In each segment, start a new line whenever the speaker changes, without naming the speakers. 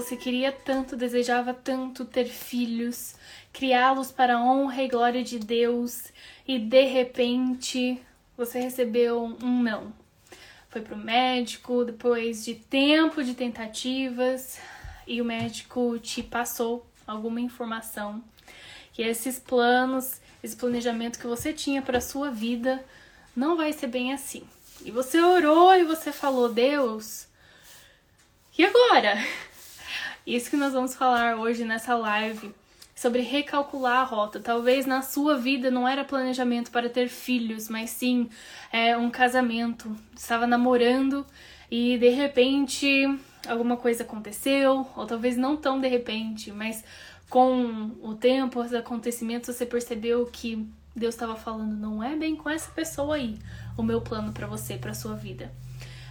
você queria tanto, desejava tanto ter filhos, criá-los para a honra e glória de Deus, e de repente você recebeu um não. Foi pro médico depois de tempo de tentativas e o médico te passou alguma informação que esses planos, esse planejamento que você tinha para sua vida não vai ser bem assim. E você orou e você falou: "Deus, e agora?" Isso que nós vamos falar hoje nessa live sobre recalcular a rota. Talvez na sua vida não era planejamento para ter filhos, mas sim é, um casamento. Estava namorando e de repente alguma coisa aconteceu, ou talvez não tão de repente, mas com o tempo, os acontecimentos, você percebeu que Deus estava falando, não é bem com essa pessoa aí o meu plano para você, para sua vida.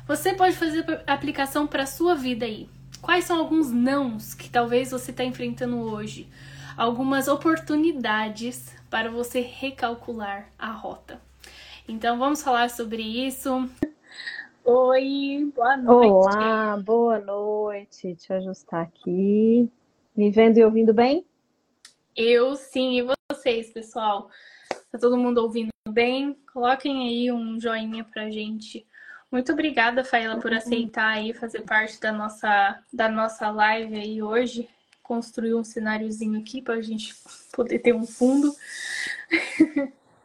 Você pode fazer aplicação para sua vida aí. Quais são alguns nãos que talvez você está enfrentando hoje? Algumas oportunidades para você recalcular a rota. Então vamos falar sobre isso. Oi, boa noite.
Olá, boa noite. Deixa eu ajustar aqui. Me vendo e ouvindo bem?
Eu sim, e vocês, pessoal? Tá todo mundo ouvindo bem? Coloquem aí um joinha pra gente. Muito obrigada, Faela, por aceitar aí fazer parte da nossa, da nossa live aí hoje. Construir um cenáriozinho aqui para a gente poder ter um fundo.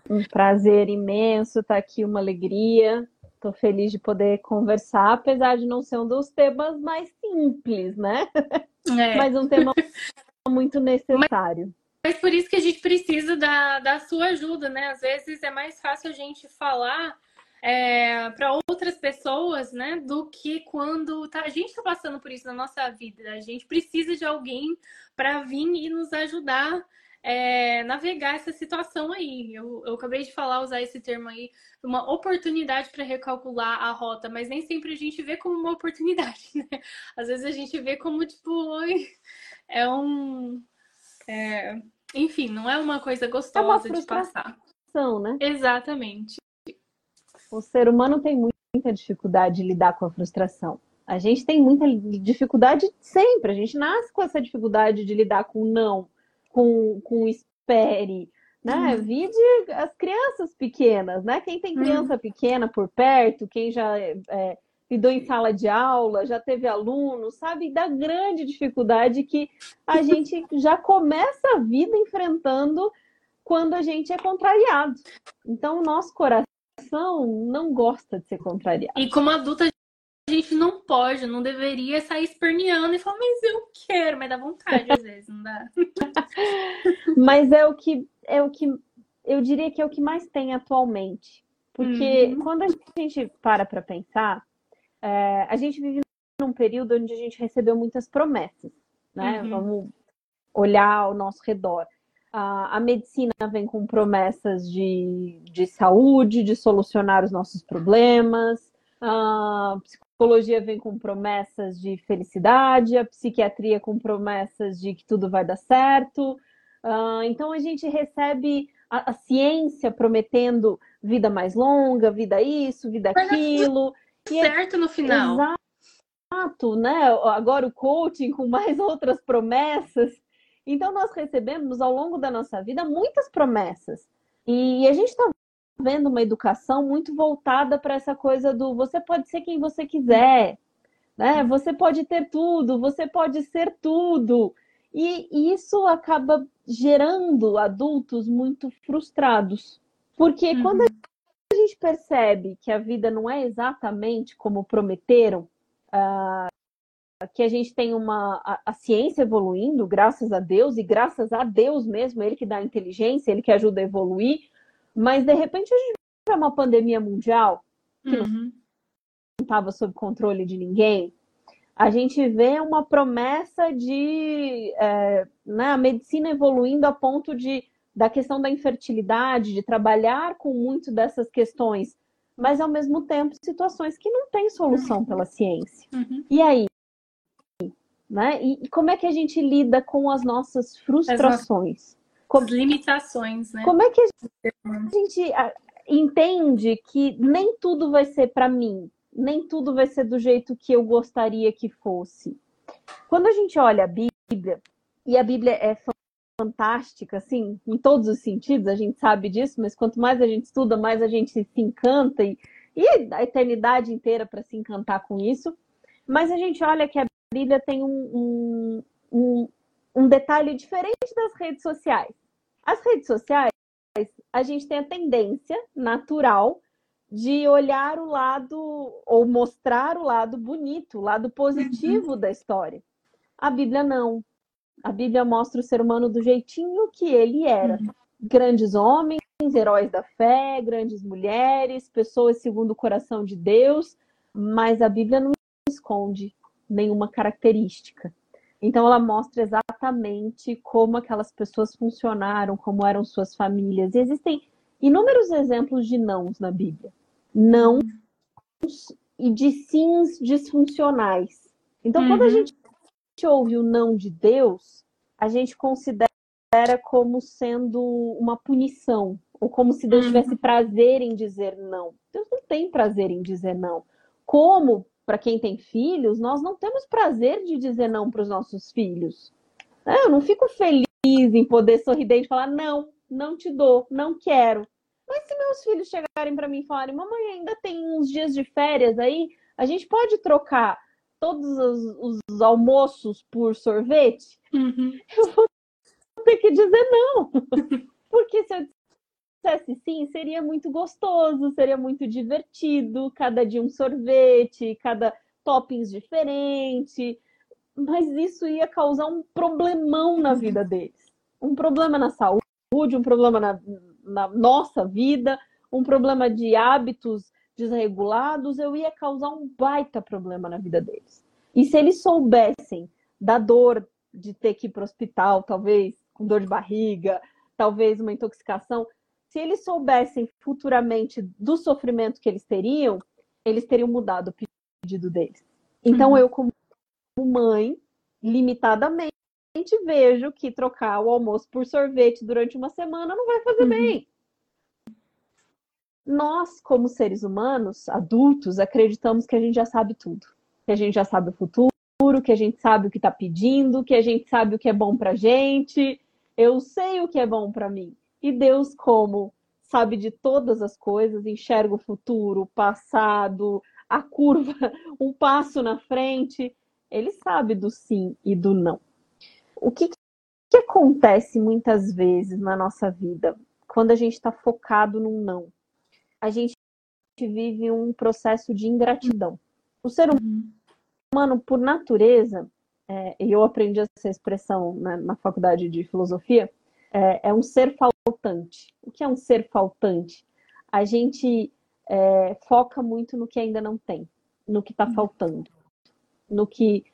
Um prazer imenso estar tá aqui, uma alegria. Estou feliz de poder conversar, apesar de não ser um dos temas mais simples, né? É. Mas um tema muito necessário.
Mas, mas por isso que a gente precisa da, da sua ajuda, né? Às vezes é mais fácil a gente falar é, para outras pessoas, né, do que quando tá, a gente está passando por isso na nossa vida. A gente precisa de alguém para vir e nos ajudar é, navegar essa situação aí. Eu, eu acabei de falar, usar esse termo aí, uma oportunidade para recalcular a rota, mas nem sempre a gente vê como uma oportunidade, né? Às vezes a gente vê como, tipo, oi, é um. É, enfim, não é uma coisa gostosa é uma de passar.
Né?
Exatamente
o ser humano tem muita dificuldade de lidar com a frustração. A gente tem muita dificuldade sempre, a gente nasce com essa dificuldade de lidar com não, com, com espere, né? Uhum. Vide as crianças pequenas, né? Quem tem criança uhum. pequena por perto, quem já é, lidou em sala de aula, já teve aluno, sabe da grande dificuldade que a gente já começa a vida enfrentando quando a gente é contrariado. Então, o nosso coração não gosta de ser contrariada.
E como adulta, a gente não pode, não deveria sair esperneando e falar, mas eu quero, mas dá vontade às vezes, não dá.
mas é o que é o que eu diria que é o que mais tem atualmente. Porque uhum. quando a gente para para pensar, é, a gente vive num período onde a gente recebeu muitas promessas, né? Uhum. Vamos olhar ao nosso redor. A, a medicina vem com promessas de, de saúde, de solucionar os nossos problemas. A psicologia vem com promessas de felicidade, a psiquiatria com promessas de que tudo vai dar certo. Uh, então a gente recebe a, a, ciência prometendo vida mais longa, vida isso, vida aquilo.
E é certo é, no final.
Exato, né? Agora o coaching com mais outras promessas. Então, nós recebemos ao longo da nossa vida muitas promessas. E a gente está vendo uma educação muito voltada para essa coisa do você pode ser quem você quiser, né? Você pode ter tudo, você pode ser tudo. E isso acaba gerando adultos muito frustrados. Porque uhum. quando a gente percebe que a vida não é exatamente como prometeram, uh, que a gente tem uma a, a, ciência evoluindo, graças a Deus, e graças a Deus mesmo, ele que dá inteligência, ele que ajuda a evoluir, mas de repente a gente vê uma pandemia mundial que uhum. não estava sob controle de ninguém. A gente vê uma promessa de é, né, a medicina evoluindo a ponto de da questão da infertilidade, de trabalhar com muito dessas questões, mas ao mesmo tempo situações que não têm solução pela ciência. Uhum. E aí, né? E, como é que a gente lida com as nossas frustrações?
Com as limitações, né?
Como é que a gente entende que nem tudo vai ser para mim, nem tudo vai ser do jeito que eu gostaria que fosse? Quando a gente olha a Bíblia, e a Bíblia é fantástica, assim, em todos os sentidos, a gente sabe disso, mas quanto mais a gente estuda, mais a gente se encanta e, e a eternidade inteira para se encantar com isso. Mas a gente olha que a Bíblia tem um, um, um, um detalhe diferente das redes sociais. As redes sociais, a gente tem a tendência natural de olhar o lado ou mostrar o lado bonito, o lado positivo uhum. da história. A Bíblia não. A Bíblia mostra o ser humano do jeitinho que ele era. Uhum. Grandes homens, heróis da fé, grandes mulheres, pessoas segundo o coração de Deus, mas a Bíblia não esconde nenhuma característica. Então ela mostra exatamente como aquelas pessoas funcionaram, como eram suas famílias. E existem inúmeros exemplos de nãos na Bíblia. Não e de sims disfuncionais. Então, uhum. quando a uhum. gente ouve o não de Deus, a gente considera como sendo uma punição, ou como se Deus uhum. tivesse prazer em dizer não. Deus não tem prazer em dizer não. Como para quem tem filhos, nós não temos prazer de dizer não para os nossos filhos. É, eu não fico feliz em poder sorridente e falar não, não te dou, não quero. Mas se meus filhos chegarem para mim e falarem, mamãe, ainda tem uns dias de férias aí, a gente pode trocar todos os, os almoços por sorvete? Uhum. Eu vou ter que dizer não. Sim, seria muito gostoso, seria muito divertido, cada dia um sorvete, cada toppings diferente, mas isso ia causar um problemão na vida deles. Um problema na saúde, um problema na, na nossa vida, um problema de hábitos desregulados, eu ia causar um baita problema na vida deles. E se eles soubessem da dor de ter que ir para o hospital, talvez com dor de barriga, talvez uma intoxicação, se eles soubessem futuramente do sofrimento que eles teriam, eles teriam mudado o pedido deles. Então, uhum. eu, como mãe, limitadamente, vejo que trocar o almoço por sorvete durante uma semana não vai fazer uhum. bem. Nós, como seres humanos, adultos, acreditamos que a gente já sabe tudo. Que a gente já sabe o futuro, que a gente sabe o que está pedindo, que a gente sabe o que é bom para gente. Eu sei o que é bom para mim. E Deus, como sabe de todas as coisas, enxerga o futuro, o passado, a curva, um passo na frente, ele sabe do sim e do não. O que, que acontece muitas vezes na nossa vida quando a gente está focado num não? A gente vive um processo de ingratidão. O ser uhum. humano, por natureza, é, e eu aprendi essa expressão na, na faculdade de filosofia, é, é um ser faltante. O que é um ser faltante? A gente é, foca muito no que ainda não tem, no que está faltando, no que,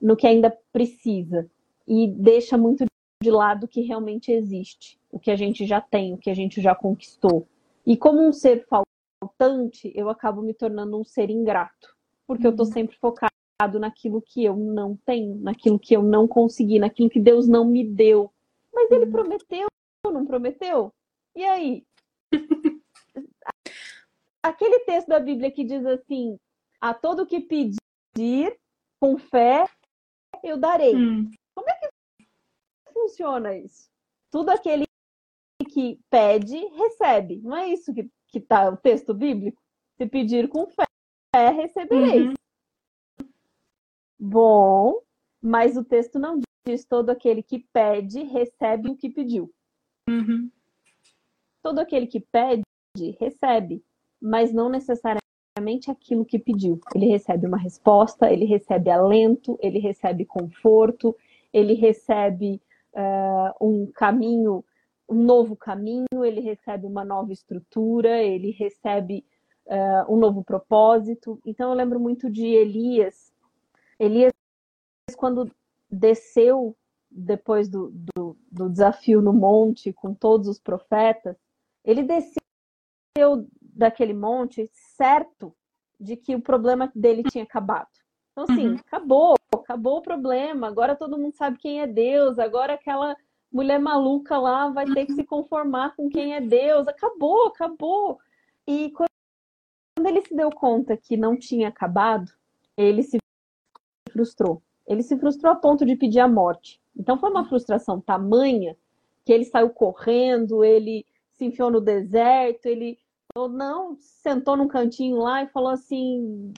no que ainda precisa e deixa muito de lado o que realmente existe, o que a gente já tem, o que a gente já conquistou. E como um ser faltante, eu acabo me tornando um ser ingrato, porque eu estou uhum. sempre focado naquilo que eu não tenho, naquilo que eu não consegui, naquilo que Deus não me deu. Mas ele uhum. prometeu, não prometeu? E aí? Aquele texto da Bíblia que diz assim: a todo que pedir com fé, eu darei. Hum. Como é que funciona isso? Tudo aquele que pede, recebe. Não é isso que, que tá o texto bíblico? Se pedir com fé, recebereis. Uhum. Bom, mas o texto não diz todo aquele que pede, recebe o que pediu. Uhum. Todo aquele que pede, recebe, mas não necessariamente aquilo que pediu. Ele recebe uma resposta, ele recebe alento, ele recebe conforto, ele recebe uh, um caminho, um novo caminho, ele recebe uma nova estrutura, ele recebe uh, um novo propósito. Então eu lembro muito de Elias. Elias, quando desceu depois do, do, do, desafio no monte com todos os profetas, ele desceu daquele monte certo de que o problema dele tinha acabado. Então, assim, uhum. acabou, acabou o problema, agora todo mundo sabe quem é Deus, agora aquela mulher maluca lá vai ter que se conformar com quem é Deus, acabou, acabou. E quando ele se deu conta que não tinha acabado, ele se frustrou Ele se frustrou a ponto de pedir a morte. Então foi uma frustração tamanha que ele saiu correndo, ele se enfiou no deserto, ele ou não sentou num cantinho lá e falou assim: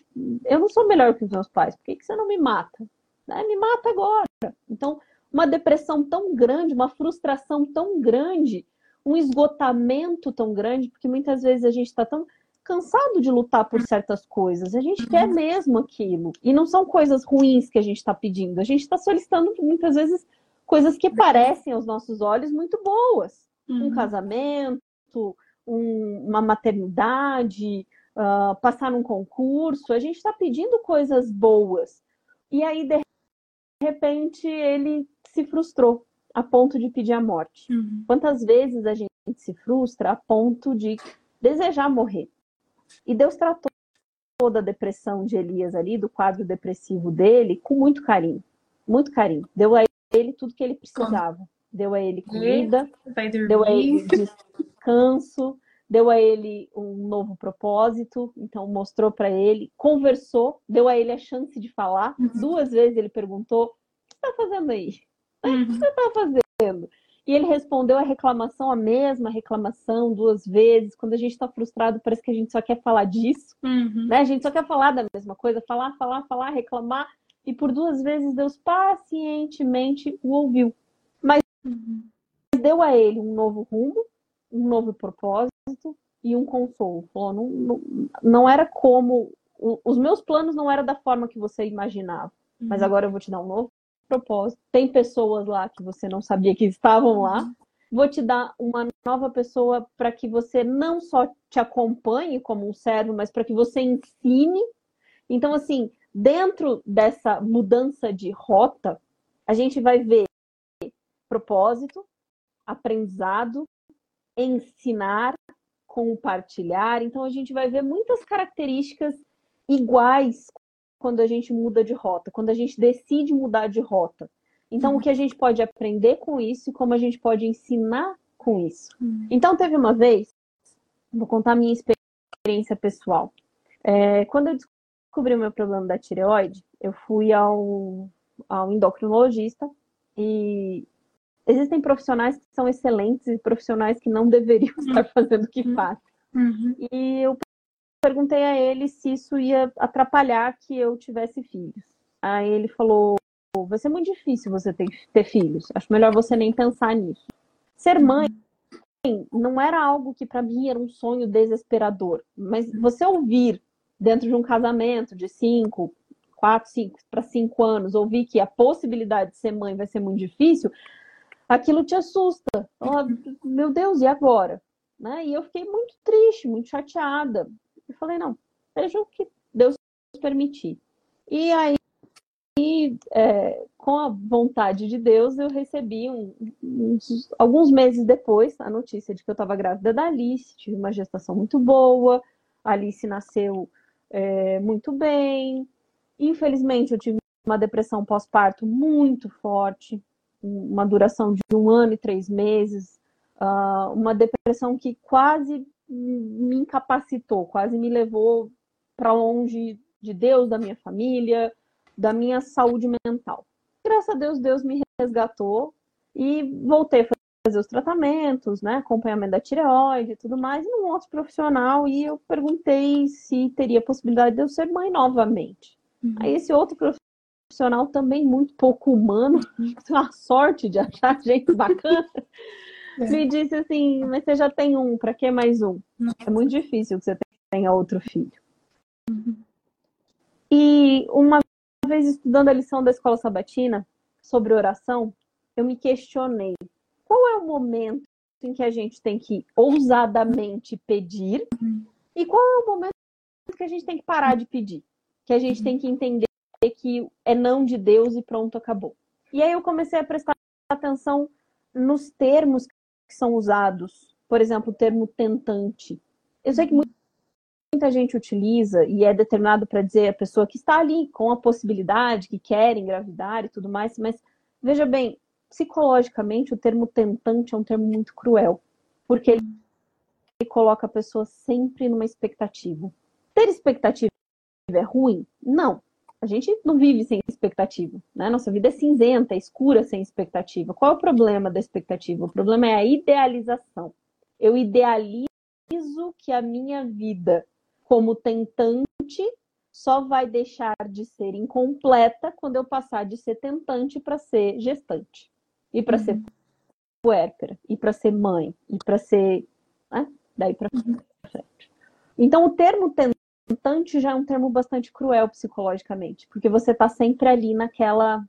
Eu não sou melhor que os meus pais, por que, que você não me mata? Né? Me mata agora. Então, uma depressão tão grande, uma frustração tão grande, um esgotamento tão grande, porque muitas vezes a gente está tão cansado de lutar por certas coisas, a gente quer uhum. mesmo aquilo. E não são coisas ruins que a gente está pedindo, a gente está solicitando muitas vezes coisas que parecem aos nossos olhos muito boas. Uhum. Um casamento, um, uma maternidade, uh, passar num concurso, a gente está pedindo coisas boas. E aí, de repente, ele se frustrou a ponto de pedir a morte. Uhum. Quantas vezes a gente se frustra a ponto de desejar morrer? E Deus tratou toda a depressão de Elias ali, do quadro depressivo dele, com muito carinho. Muito carinho. Deu a ele tudo que ele precisava. Deu a ele comida, deu a ele descanso, deu a ele um novo propósito, então mostrou para ele, conversou, deu a ele a chance de falar. Uhum. Duas vezes ele perguntou: O que você está fazendo aí? Uhum. O que você está fazendo? E ele respondeu a reclamação, a mesma reclamação, duas vezes. Quando a gente está frustrado, parece que a gente só quer falar disso. Uhum. Né? A gente só quer falar da mesma coisa, falar, falar, falar, reclamar. E por duas vezes Deus pacientemente o ouviu. Mas uhum. deu a ele um novo rumo, um novo propósito e um consolo. Falou, não, não, não era como. Os meus planos não eram da forma que você imaginava. Uhum. Mas agora eu vou te dar um novo propósito. Tem pessoas lá que você não sabia que estavam lá. Uhum. Vou te dar uma nova pessoa para que você não só te acompanhe como um servo, mas para que você ensine. Então, assim, dentro dessa mudança de rota, a gente vai ver propósito, aprendizado, ensinar, compartilhar. Então, a gente vai ver muitas características iguais quando a gente muda de rota, quando a gente decide mudar de rota. Então, uhum. o que a gente pode aprender com isso e como a gente pode ensinar com isso. Uhum. Então, teve uma vez, vou contar a minha experiência pessoal. É, quando eu descobri o meu problema da tireoide, eu fui ao, ao endocrinologista e existem profissionais que são excelentes e profissionais que não deveriam uhum. estar fazendo o que uhum. fazem. Uhum. E eu perguntei a ele se isso ia atrapalhar que eu tivesse filhos. Aí ele falou: vai ser muito difícil você ter, ter filhos. Acho melhor você nem pensar nisso. Ser mãe não era algo que para mim era um sonho desesperador, mas você ouvir dentro de um casamento de cinco, quatro, cinco para cinco anos, ouvir que a possibilidade de ser mãe vai ser muito difícil, aquilo te assusta. Oh, meu Deus, e agora? Né? E eu fiquei muito triste, muito chateada. Eu falei, não, seja o que Deus permitir. E aí, é, com a vontade de Deus, eu recebi um, uns, alguns meses depois a notícia de que eu estava grávida da Alice, tive uma gestação muito boa, a Alice nasceu é, muito bem. Infelizmente, eu tive uma depressão pós-parto muito forte, uma duração de um ano e três meses, uh, uma depressão que quase me incapacitou, quase me levou para longe de Deus, da minha família, da minha saúde mental. Graças a Deus, Deus me resgatou e voltei a fazer os tratamentos, né, acompanhamento da tireoide e tudo mais, e um outro profissional, e eu perguntei se teria possibilidade de eu ser mãe novamente. Uhum. Aí esse outro profissional também muito pouco humano, tem uma sorte de achar gente bacana, é. me disse assim, mas você já tem um, para que mais um? É muito difícil que você tenha outro filho. Uhum. E uma vez estudando a lição da escola sabatina sobre oração, eu me questionei, qual é o momento em que a gente tem que ousadamente pedir uhum. e qual é o momento que a gente tem que parar de pedir? Que a gente uhum. tem que entender que é não de Deus e pronto, acabou. E aí eu comecei a prestar atenção nos termos que são usados. Por exemplo, o termo tentante. Eu sei que muita gente utiliza e é determinado para dizer a pessoa que está ali com a possibilidade, que quer engravidar e tudo mais, mas veja bem, psicologicamente o termo tentante é um termo muito cruel, porque ele coloca a pessoa sempre numa expectativa. Ter expectativa é ruim? Não. A gente não vive sem expectativa, né? Nossa vida é cinzenta, é escura sem expectativa. Qual é o problema da expectativa? O problema é a idealização. Eu idealizo que a minha vida como tentante só vai deixar de ser incompleta quando eu passar de ser tentante para ser gestante e para uhum. ser puérpera e para ser mãe e para ser né? daí para uhum. frente. Então o termo tentante já é um termo bastante cruel psicologicamente, porque você está sempre ali naquela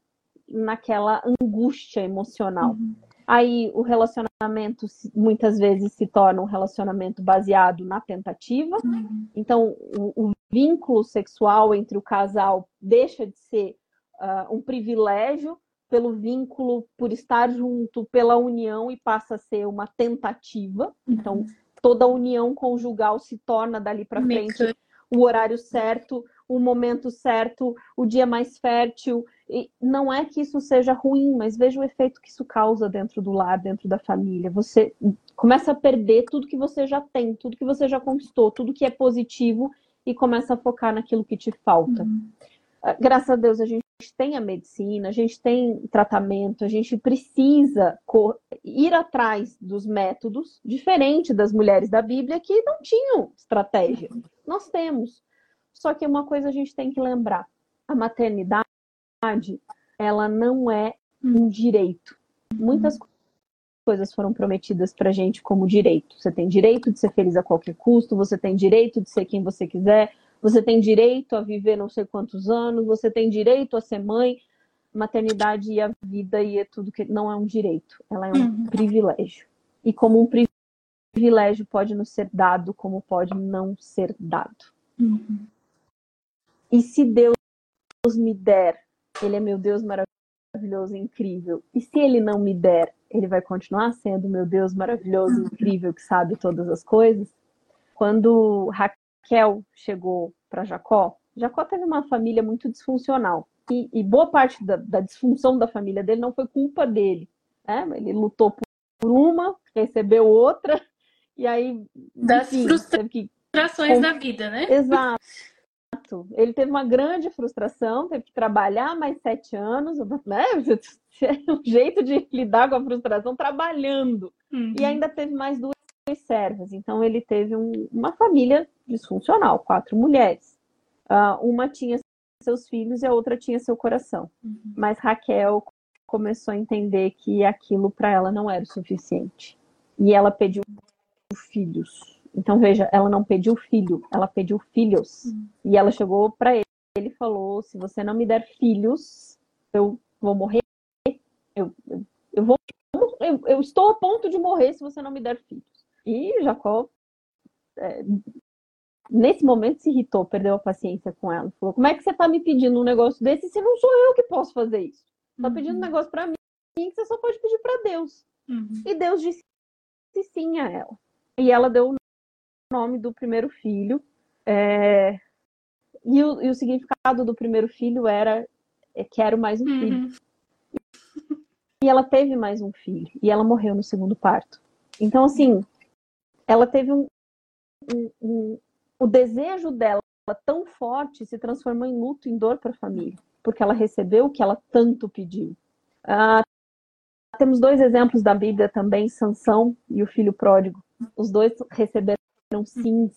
naquela angústia emocional. Uhum. Aí o relacionamento muitas vezes se torna um relacionamento baseado na tentativa. Uhum. Então o, o, vínculo sexual entre o casal deixa de ser uh, um privilégio pelo vínculo, por estar junto, pela união e passa a ser uma tentativa. Então uhum. toda união conjugal se torna dali para frente o horário certo, o momento certo, o dia mais fértil. E não é que isso seja ruim, mas veja o efeito que isso causa dentro do lar, dentro da família. Você começa a perder tudo que você já tem, tudo que você já conquistou, tudo que é positivo e começa a focar naquilo que te falta. Uhum. Ah, graças a Deus a gente tem a medicina, a gente tem tratamento, a gente precisa ir atrás dos métodos, diferente das mulheres da Bíblia que não tinham estratégia. Nós temos. Só que uma coisa a gente tem que lembrar: a maternidade, ela não é um direito. Muitas coisas foram prometidas para gente como direito. Você tem direito de ser feliz a qualquer custo, você tem direito de ser quem você quiser, você tem direito a viver não sei quantos anos, você tem direito a ser mãe. Maternidade e a vida e é tudo que não é um direito, ela é um uhum. privilégio. E como um privilégio pode nos ser dado, como pode não ser dado. Uhum. E se Deus me der, Ele é meu Deus maravilhoso e incrível. E se Ele não me der, Ele vai continuar sendo meu Deus maravilhoso e incrível que sabe todas as coisas. Quando Raquel chegou para Jacó, Jacó teve uma família muito disfuncional. E, e boa parte da, da, disfunção da família dele não foi culpa dele. Né? Ele lutou por uma, recebeu outra, e aí.
Das enfim, frustrações que... da vida, né?
Exato. Ele teve uma grande frustração, teve que trabalhar mais sete anos, né? um jeito de lidar com a frustração trabalhando. Uhum. E ainda teve mais duas servas. Então ele teve um, uma família disfuncional, quatro mulheres. Uh, uma tinha seus filhos e a outra tinha seu coração. Uhum. Mas Raquel começou a entender que aquilo para ela não era o suficiente. E ela pediu filhos. Então, veja, ela não pediu filho, ela pediu filhos. Uhum. E ela chegou para ele e falou: se você não me der filhos, eu vou morrer. Eu, eu, eu vou. Eu, eu, estou a ponto de morrer se você não me der filhos. E Jacó, é, nesse momento, se irritou, perdeu a paciência com ela. Falou: como é que você está me pedindo um negócio desse se não sou eu que posso fazer isso? Está uhum. pedindo um negócio para mim que você só pode pedir para Deus. Uhum. E Deus disse sim a ela. E ela deu nome do primeiro filho. É... E, o, e, o, significado do primeiro filho era é, quero mais um filho. Uhum. E ela teve mais um filho. E ela morreu no segundo parto. Então, assim, ela teve um, um, um o desejo dela tão forte se transformou em luto, em dor para a família, porque ela recebeu o que ela tanto pediu. Ah, temos dois exemplos da Bíblia também, Sansão e o filho pródigo. Os dois receberam sim.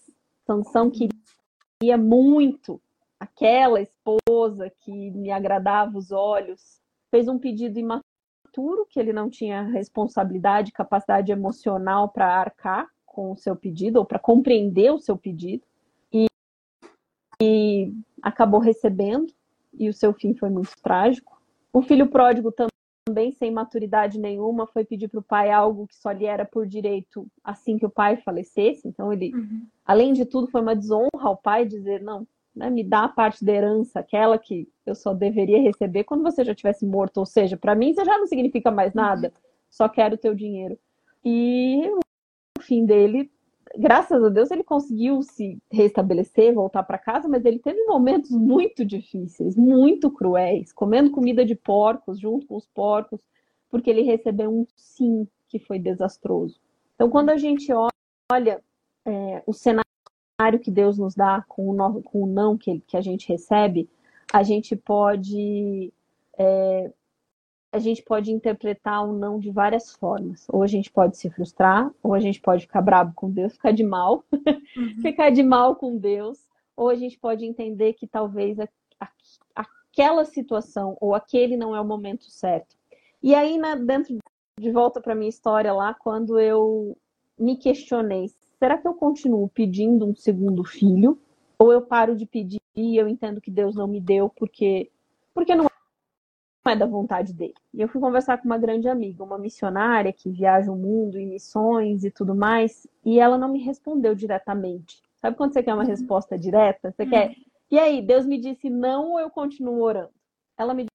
Sansão queria muito aquela esposa que me agradava os olhos. Fez um pedido imaturo, que ele não tinha responsabilidade, capacidade emocional para arcar com o seu pedido, ou para compreender o seu pedido. E, e acabou recebendo, e o seu fim foi muito trágico. O filho pródigo também sem maturidade nenhuma, foi pedir para o pai algo que só lhe era por direito assim que o pai falecesse. Então, ele, uhum. além de tudo, foi uma desonra ao pai dizer: não, né, me dá a parte da herança, aquela que eu só deveria receber quando você já tivesse morto. Ou seja, para mim, você já não significa mais nada, uhum. só quero o teu dinheiro. E fim dele graças a Deus ele conseguiu se restabelecer, voltar para casa, mas ele teve momentos muito difíceis, muito cruéis, comendo comida de porcos junto com os porcos, porque ele recebeu um sim que foi desastroso. Então, quando a gente olha é, o cenário que Deus nos dá com o, no, com o não que, que a gente recebe, a gente pode é, a gente pode interpretar o não de várias formas. Ou a gente pode se frustrar, ou a gente pode ficar bravo com Deus, ficar de mal, uhum. ficar de mal com Deus, ou a gente pode entender que talvez a, a, aquela situação ou aquele não é o momento certo. E aí, na, dentro de volta para minha história lá, quando eu me questionei, será que eu continuo pedindo um segundo filho? Ou eu paro de pedir e eu entendo que Deus não me deu porque porque não é da vontade dele. E eu fui conversar com uma grande amiga, uma missionária que viaja o mundo em missões e tudo mais, e ela não me respondeu diretamente. Sabe quando você quer uma uhum. resposta direta? Você uhum. quer. E aí, Deus me disse não ou eu continuo orando? Ela me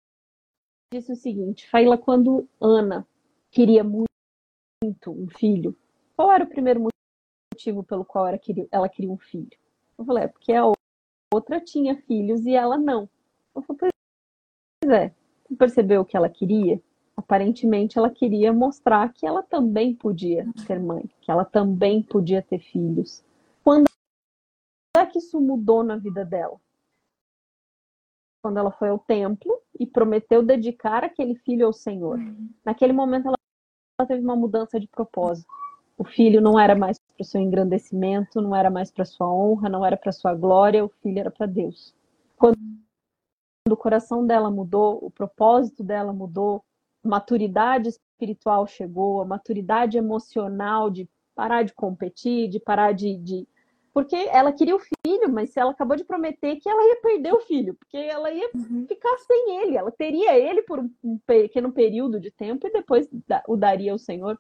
disse o seguinte: Faila, quando Ana queria muito um filho, qual era o primeiro motivo pelo qual ela queria, ela queria um filho? Eu falei: é porque a outra tinha filhos e ela não. Eu falei: pois é, percebeu o que ela queria? Aparentemente, ela queria mostrar que ela também podia ser mãe, que ela também podia ter filhos. Quando é que isso mudou na vida dela? Quando ela foi ao templo e prometeu dedicar aquele filho ao Senhor. Uhum. Naquele momento, ela teve uma mudança de propósito. O filho não era mais para o seu engrandecimento, não era mais para sua honra, não era para sua glória, o filho era para Deus. Quando o coração dela mudou, o propósito dela mudou, maturidade espiritual chegou, a maturidade emocional de parar de competir, de parar de, de. Porque ela queria o filho, mas ela acabou de prometer que ela ia perder o filho, porque ela ia uhum. ficar sem ele, ela teria ele por um pequeno período de tempo e depois o daria ao Senhor.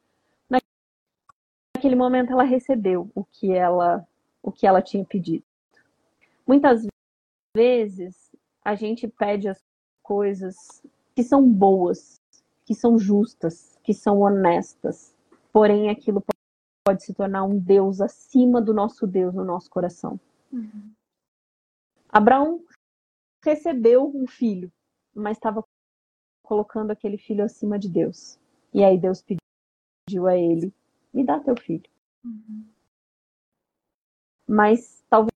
Naquele momento ela recebeu o que ela, o que ela tinha pedido. Muitas vezes a gente pede as coisas que são boas, que são justas, que são honestas. Porém, aquilo pode se tornar um Deus acima do nosso Deus no nosso coração. Uhum. Abraão recebeu um filho, mas estava colocando aquele filho acima de Deus. E aí Deus pediu a ele: me dá teu filho. Uhum. Mas talvez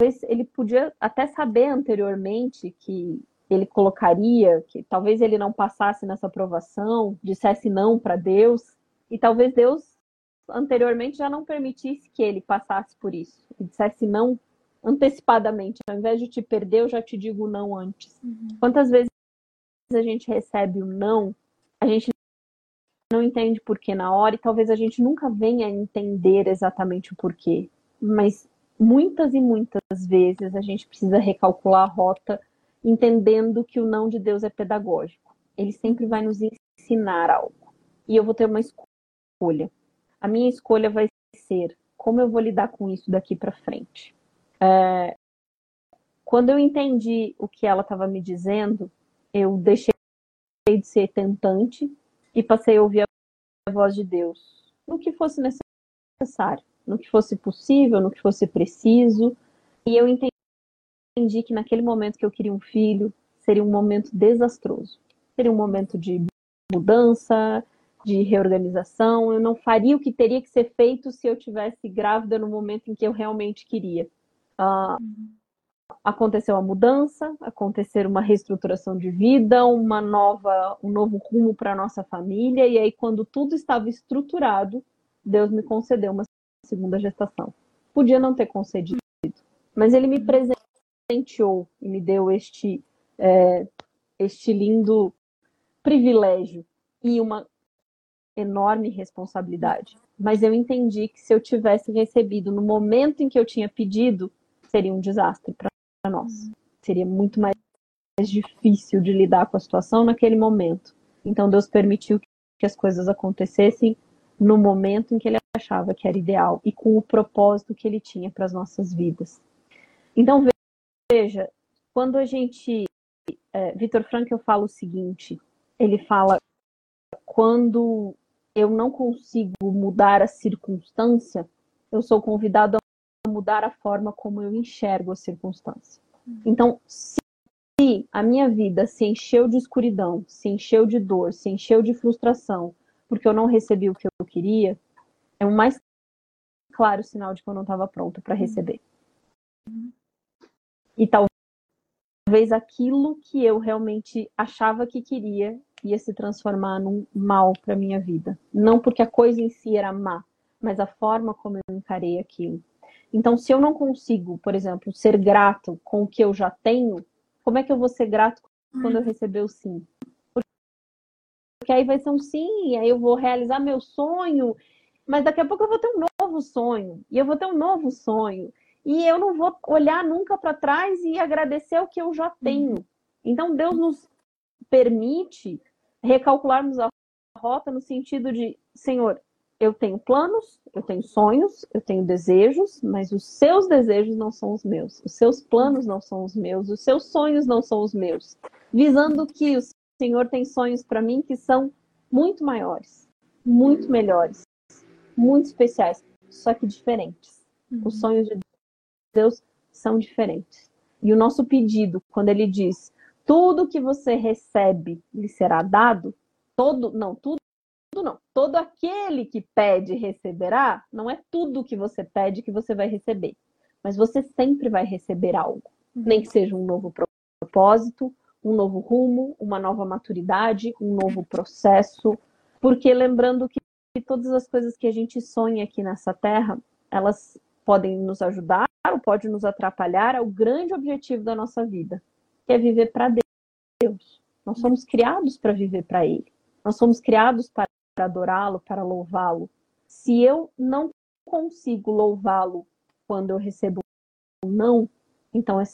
talvez ele podia até saber anteriormente que ele colocaria, que talvez ele não passasse nessa aprovação, dissesse não para Deus, e talvez Deus anteriormente já não permitisse que ele passasse por isso, e dissesse não antecipadamente, ao invés de te perder, eu já te digo não antes. Uhum. Quantas vezes a gente recebe o não, a gente não entende porquê na hora, e talvez a gente nunca venha a entender exatamente o porquê, mas muitas e muitas vezes a gente precisa recalcular a rota, entendendo que o não de Deus é pedagógico. Ele sempre vai nos ensinar algo. E eu vou ter uma escolha. A minha escolha vai ser como eu vou lidar com isso daqui para frente. É... Quando eu entendi o que ela estava me dizendo, eu deixei de ser tentante e passei a ouvir a voz de Deus no que fosse necessário no que fosse possível, no que fosse preciso. E eu entendi que naquele momento que eu queria um filho, seria um momento desastroso. Seria um momento de mudança, de reorganização. Eu não faria o que teria que ser feito se eu tivesse grávida no momento em que eu realmente queria. Uh, aconteceu a mudança, aconteceu uma reestruturação de vida, uma nova, um novo rumo para nossa família. E aí, quando tudo estava estruturado, Deus me concedeu uma segunda gestação. Podia não ter concedido, mas ele me presenteou e me deu este, é, este lindo privilégio e uma enorme responsabilidade. Mas eu entendi que se eu tivesse recebido no momento em que eu tinha pedido, seria um desastre para nós. Seria muito mais difícil de lidar com a situação naquele momento. Então Deus permitiu que as coisas acontecessem no momento em que ele achava que era ideal e com o propósito que ele tinha para as nossas vidas. Então, veja, quando a gente. É, Vitor Frankl fala o seguinte: ele fala, quando eu não consigo mudar a circunstância, eu sou convidado a mudar a forma como eu enxergo a circunstância. Então, se a minha vida se encheu de escuridão, se encheu de dor, se encheu de frustração, porque eu não recebi o que eu queria, é o mais claro sinal de que eu não estava pronta para receber. E talvez talvez aquilo que eu realmente achava que queria ia se transformar num mal para minha vida. Não porque a coisa em si era má, mas a forma como eu encarei aquilo. Então, se eu não consigo, por exemplo, ser grato com o que eu já tenho, como é que eu vou ser grato quando eu receber o sim? Porque aí vai ser um sim, aí eu vou realizar meu sonho, mas daqui a pouco eu vou ter um novo sonho, e eu vou ter um novo sonho, e eu não vou olhar nunca para trás e agradecer o que eu já tenho. Então, Deus nos permite recalcularmos a rota no sentido de, Senhor, eu tenho planos, eu tenho sonhos, eu tenho desejos, mas os seus desejos não são os meus, os seus planos não são os meus, os seus sonhos não são os meus. Visando que o Senhor tem sonhos para mim que são muito maiores, muito melhores, muito especiais, só que diferentes. Uhum. Os sonhos de Deus são diferentes. E o nosso pedido, quando ele diz: tudo que você recebe lhe será dado, todo, não, tudo tudo não. Todo aquele que pede receberá, não é tudo que você pede que você vai receber. Mas você sempre vai receber algo. Uhum. Nem que seja um novo propósito, um novo rumo, uma nova maturidade, um novo processo. Porque lembrando que todas as coisas que a gente sonha aqui nessa terra, elas podem nos ajudar ou podem nos atrapalhar ao grande objetivo da nossa vida, que é viver para Deus. Nós somos criados para viver para Ele. Nós somos criados para para adorá-lo, para louvá-lo. Se eu não consigo louvá-lo quando eu recebo um não, então é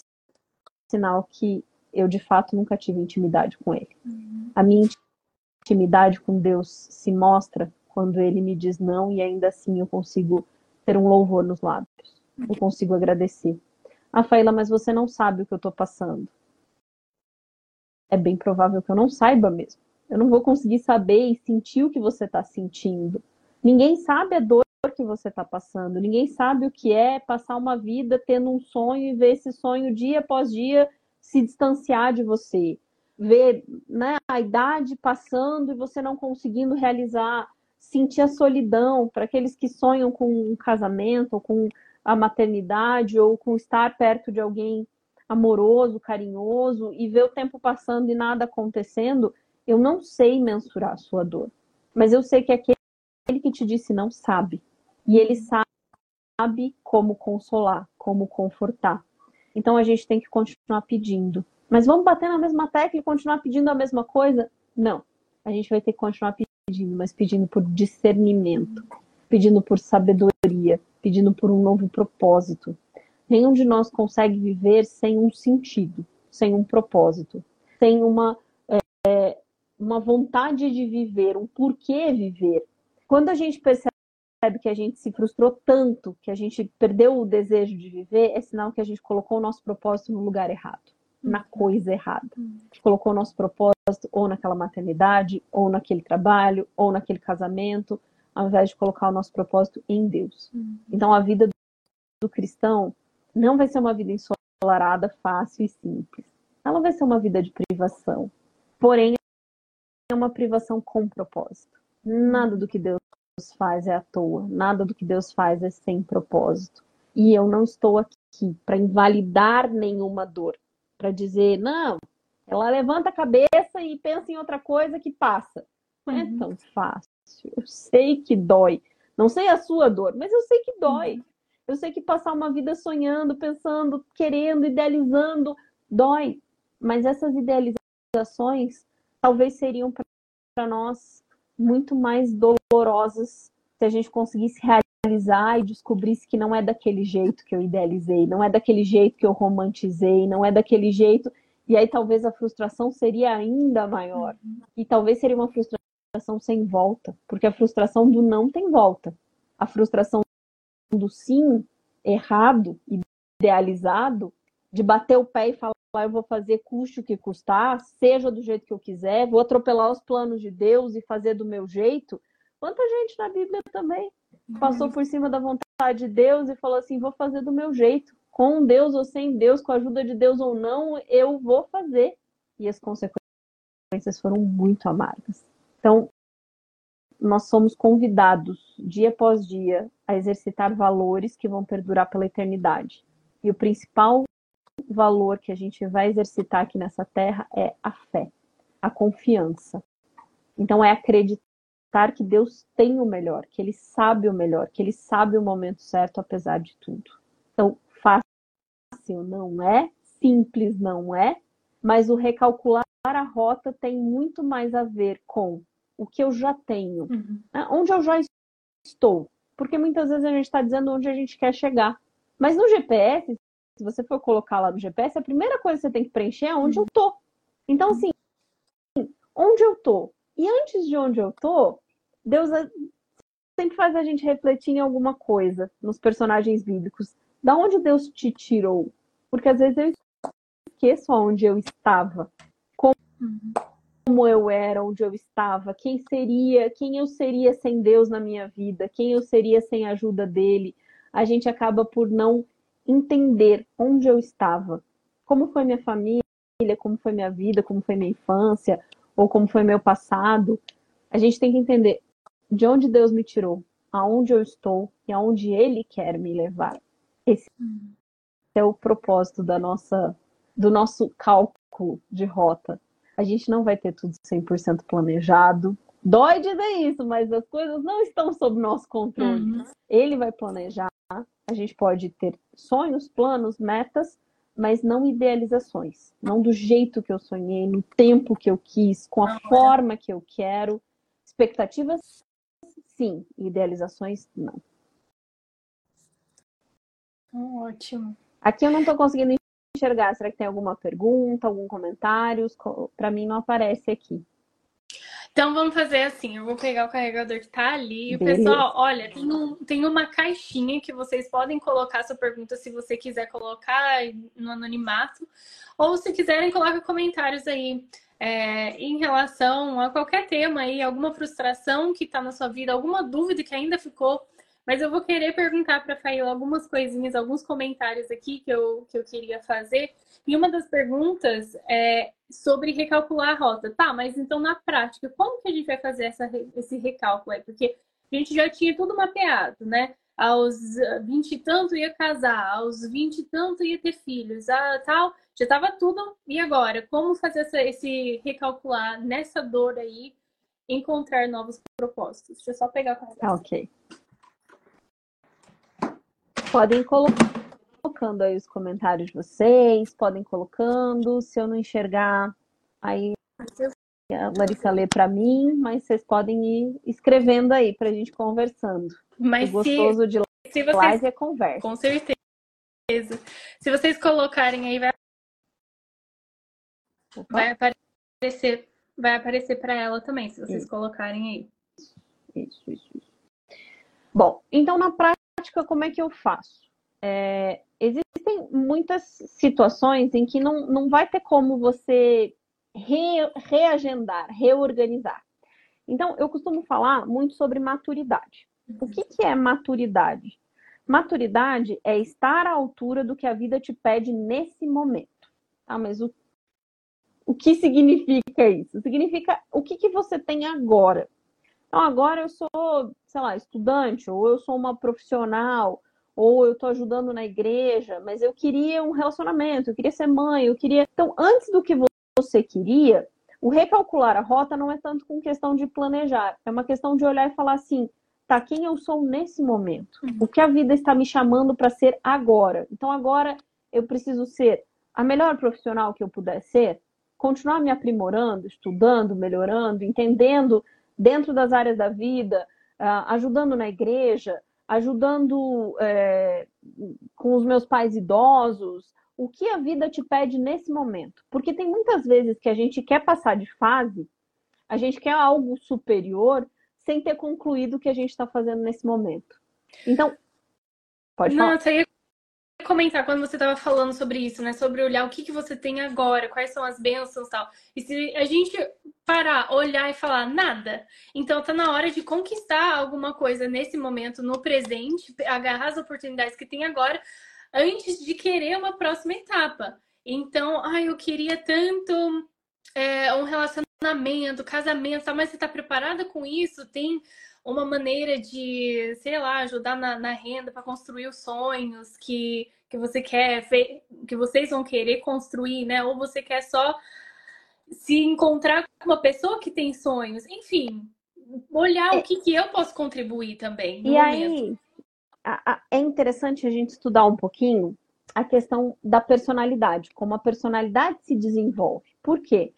sinal que eu de fato nunca tive intimidade com ele. Uhum. A minha intimidade com Deus se mostra quando ele me diz não e ainda assim eu consigo ter um louvor nos lábios. Eu consigo agradecer. Rafaela, mas você não sabe o que eu estou passando. É bem provável que eu não saiba mesmo. Eu não vou conseguir saber e sentir o que você está sentindo. Ninguém sabe a dor que você está passando. Ninguém sabe o que é passar uma vida tendo um sonho e ver esse sonho dia após dia se distanciar de você. Ver né, a idade passando e você não conseguindo realizar. Sentir a solidão para aqueles que sonham com um casamento, ou com a maternidade, ou com estar perto de alguém amoroso, carinhoso, e ver o tempo passando e nada acontecendo eu não sei mensurar a sua dor, mas eu sei que aquele que te disse não sabe. E ele sabe como consolar, como confortar. Então a gente tem que continuar pedindo. Mas vamos bater na mesma tecla e continuar pedindo a mesma coisa? Não. A gente vai ter que continuar pedindo, mas pedindo por discernimento, pedindo por sabedoria, pedindo por um novo propósito. Nenhum de nós consegue viver sem um sentido, sem um propósito, sem uma é, uma vontade de viver, um porquê viver. Quando a gente percebe que a gente se frustrou tanto, que a gente perdeu o desejo de viver, é sinal que a gente colocou o nosso propósito no lugar errado, na uhum. coisa errada. Uhum. A gente colocou o nosso propósito ou naquela maternidade, ou naquele trabalho, ou naquele casamento, ao invés de colocar o nosso propósito em Deus. Uhum. Então a vida do cristão não vai ser uma vida ensolarada, fácil e simples. Ela vai ser uma vida de privação. Porém, é uma privação com propósito. Nada do que Deus faz é à toa, nada do que Deus faz é sem propósito. E eu não estou aqui para invalidar nenhuma dor, para dizer, não, ela levanta a cabeça e pensa em outra coisa que passa. Não é uhum. tão fácil. Eu sei que dói. Não sei a sua dor, mas eu sei que dói. Uhum. Eu sei que passar uma vida sonhando, pensando, querendo, idealizando, dói. Mas essas idealizações talvez seriam para nós muito mais dolorosas se a gente conseguisse realizar e descobrisse que não é daquele jeito que eu idealizei, não é daquele jeito que eu romantizei, não é daquele jeito. E aí talvez a frustração seria ainda maior. E talvez seria uma frustração sem volta, porque a frustração do não tem volta. A frustração do sim errado, idealizado, de bater o pé e falar eu vou fazer custe o que custar, seja do jeito que eu quiser, vou atropelar os planos de Deus e fazer do meu jeito. Quanta gente na Bíblia também passou por cima da vontade de Deus e falou assim: vou fazer do meu jeito, com Deus ou sem Deus, com a ajuda de Deus ou não, eu vou fazer. E as consequências foram muito amargas. Então, nós somos convidados, dia após dia, a exercitar valores que vão perdurar pela eternidade. E o principal valor que a gente vai exercitar aqui nessa terra é a fé, a confiança. Então, é acreditar que Deus tem o melhor, que Ele sabe o melhor, que Ele sabe o momento certo, apesar de tudo. Então, fácil não é, simples não é, mas o recalcular a rota tem muito mais a ver com o que eu já tenho, uhum. né? onde eu já estou. Porque muitas vezes a gente está dizendo onde a gente quer chegar. Mas no GPS, se você for colocar lá no GPS, a primeira coisa que você tem que preencher é onde eu uhum. tô. Então, assim, onde eu tô? E antes de onde eu tô, Deus é, sempre faz a gente refletir em alguma coisa nos personagens bíblicos. Da onde Deus te tirou? Porque às vezes eu esqueço onde eu estava, como, como eu era, onde eu estava, quem seria, quem eu seria sem Deus na minha vida, quem eu seria sem a ajuda dele. A gente acaba por não entender onde eu estava, como foi minha família, como foi minha vida, como foi minha infância, ou como foi meu passado. A gente tem que entender de onde Deus me tirou, aonde eu estou e aonde Ele quer me levar. Esse é o propósito da nossa do nosso cálculo de rota. A gente não vai ter tudo 100% planejado. Dói dizer isso, mas as coisas não estão sob nosso controle. Uhum. Ele vai planejar. A gente pode ter sonhos, planos, metas, mas não idealizações. Não do jeito que eu sonhei, no tempo que eu quis, com a não, forma é. que eu quero. Expectativas, sim. Idealizações, não.
Ótimo.
Aqui eu não estou conseguindo enxergar. Será que tem alguma pergunta, algum comentário? Para mim não aparece aqui.
Então vamos fazer assim, eu vou pegar o carregador que tá ali. O pessoal, olha, tem, um, tem uma caixinha que vocês podem colocar sua pergunta se você quiser colocar no anonimato. Ou se quiserem, coloca comentários aí é, em relação a qualquer tema aí, alguma frustração que tá na sua vida, alguma dúvida que ainda ficou mas eu vou querer perguntar para a Faila algumas coisinhas, alguns comentários aqui que eu, que eu queria fazer. E uma das perguntas é sobre recalcular a rota. Tá, mas então na prática, como que a gente vai fazer essa, esse recálculo aí? Porque a gente já tinha tudo mapeado, né? Aos 20 e tanto ia casar, aos 20 e tanto ia ter filhos, a tal, já estava tudo. E agora, como fazer essa, esse recalcular nessa dor aí, encontrar novos propósitos? Deixa eu só pegar o
Ah, ok podem colocando aí os comentários de vocês, podem colocando. Se eu não enxergar, aí a Larissa lê para mim, mas vocês podem ir escrevendo aí para a gente conversando.
Mas
o gostoso
se,
de
se vocês,
live é conversa.
Com certeza. Se vocês colocarem aí, vai, vai aparecer, vai aparecer para ela também, se vocês isso. colocarem aí.
Isso, isso, isso. Bom, então na prática prática, como é que eu faço? É, existem muitas situações em que não, não vai ter como você re, reagendar, reorganizar. Então, eu costumo falar muito sobre maturidade. O que, que é maturidade? Maturidade é estar à altura do que a vida te pede nesse momento. Ah, mas o, o que significa isso? Significa o que, que você tem agora. Então, agora eu sou, sei lá, estudante, ou eu sou uma profissional, ou eu estou ajudando na igreja, mas eu queria um relacionamento, eu queria ser mãe, eu queria. Então, antes do que você queria, o recalcular a rota não é tanto com questão de planejar, é uma questão de olhar e falar assim: tá, quem eu sou nesse momento? Uhum. O que a vida está me chamando para ser agora? Então, agora eu preciso ser a melhor profissional que eu puder ser, continuar me aprimorando, estudando, melhorando, entendendo dentro das áreas da vida, ajudando na igreja, ajudando é, com os meus pais idosos, o que a vida te pede nesse momento. Porque tem muitas vezes que a gente quer passar de fase, a gente quer algo superior sem ter concluído o que a gente está fazendo nesse momento. Então, pode falar.
Eu comentar quando você estava falando sobre isso, né? Sobre olhar o que, que você tem agora, quais são as bênçãos e tal. E se a gente parar, olhar e falar nada, então tá na hora de conquistar alguma coisa nesse momento, no presente, agarrar as oportunidades que tem agora, antes de querer uma próxima etapa. Então, ai, eu queria tanto é, um relacionamento, casamento, mas você tá preparada com isso? Tem uma maneira de, sei lá, ajudar na, na renda para construir os sonhos que, que você quer, que vocês vão querer construir, né? Ou você quer só se encontrar com uma pessoa que tem sonhos, enfim, olhar é. o que, que eu posso contribuir também.
e aí, a, a, é interessante a gente estudar um pouquinho a questão da personalidade, como a personalidade se desenvolve. Por quê?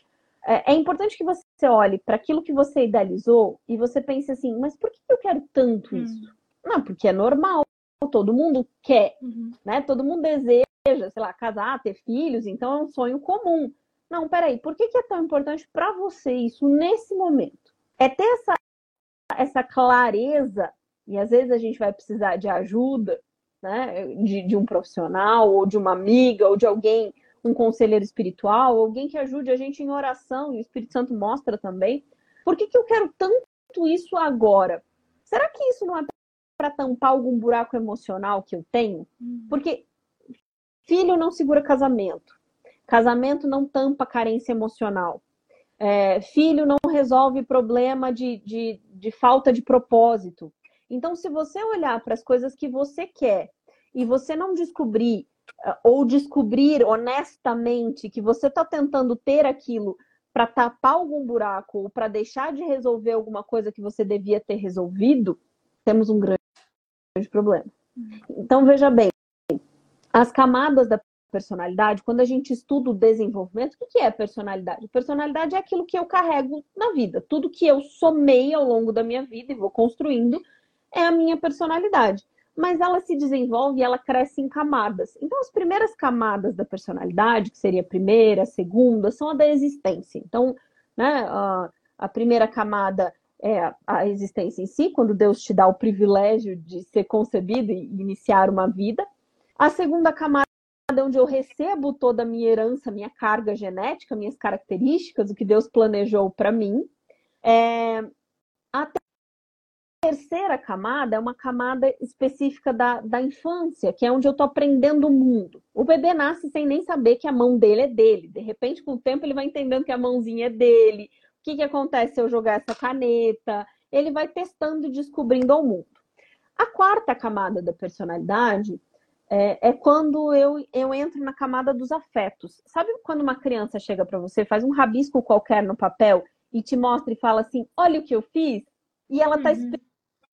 É, é importante que você olhe para aquilo que você idealizou e você pense assim, mas por que eu quero tanto hum. isso? Não, porque é normal, todo mundo quer, uhum. né? Todo mundo deseja, sei lá, casar, ter filhos, então é um sonho comum. Não, peraí, por que, que é tão importante para você isso nesse momento? É ter essa, essa clareza, e às vezes a gente vai precisar de ajuda, né? De, de um profissional, ou de uma amiga, ou de alguém, um conselheiro espiritual, alguém que ajude a gente em oração, e o Espírito Santo mostra também. Por que, que eu quero tanto isso agora? Será que isso não é para tampar algum buraco emocional que eu tenho? Hum. Porque filho não segura casamento. Casamento não tampa carência emocional. É, filho não resolve problema de, de, de falta de propósito. Então, se você olhar para as coisas que você quer e você não descobrir é, ou descobrir honestamente que você está tentando ter aquilo para tapar algum buraco ou para deixar de resolver alguma coisa que você devia ter resolvido, temos um grande problema. Uhum. Então, veja bem, as camadas da personalidade, quando a gente estuda o desenvolvimento, o que é personalidade? Personalidade é aquilo que eu carrego na vida. Tudo que eu somei ao longo da minha vida e vou construindo é a minha personalidade. Mas ela se desenvolve e ela cresce em camadas. Então, as primeiras camadas da personalidade, que seria a primeira, a segunda, são a da existência. Então, né, a primeira camada é a existência em si, quando Deus te dá o privilégio de ser concebido e iniciar uma vida. A segunda camada onde eu recebo toda a minha herança, minha carga genética, minhas características, o que Deus planejou para mim. É... A terceira camada é uma camada específica da, da infância, que é onde eu estou aprendendo o mundo. O bebê nasce sem nem saber que a mão dele é dele. De repente, com o tempo, ele vai entendendo que a mãozinha é dele. O que, que acontece se eu jogar essa caneta? Ele vai testando e descobrindo o mundo. A quarta camada da personalidade é, é, quando eu, eu entro na camada dos afetos. Sabe quando uma criança chega para você, faz um rabisco qualquer no papel e te mostra e fala assim: olha o que eu fiz? E ela está uhum.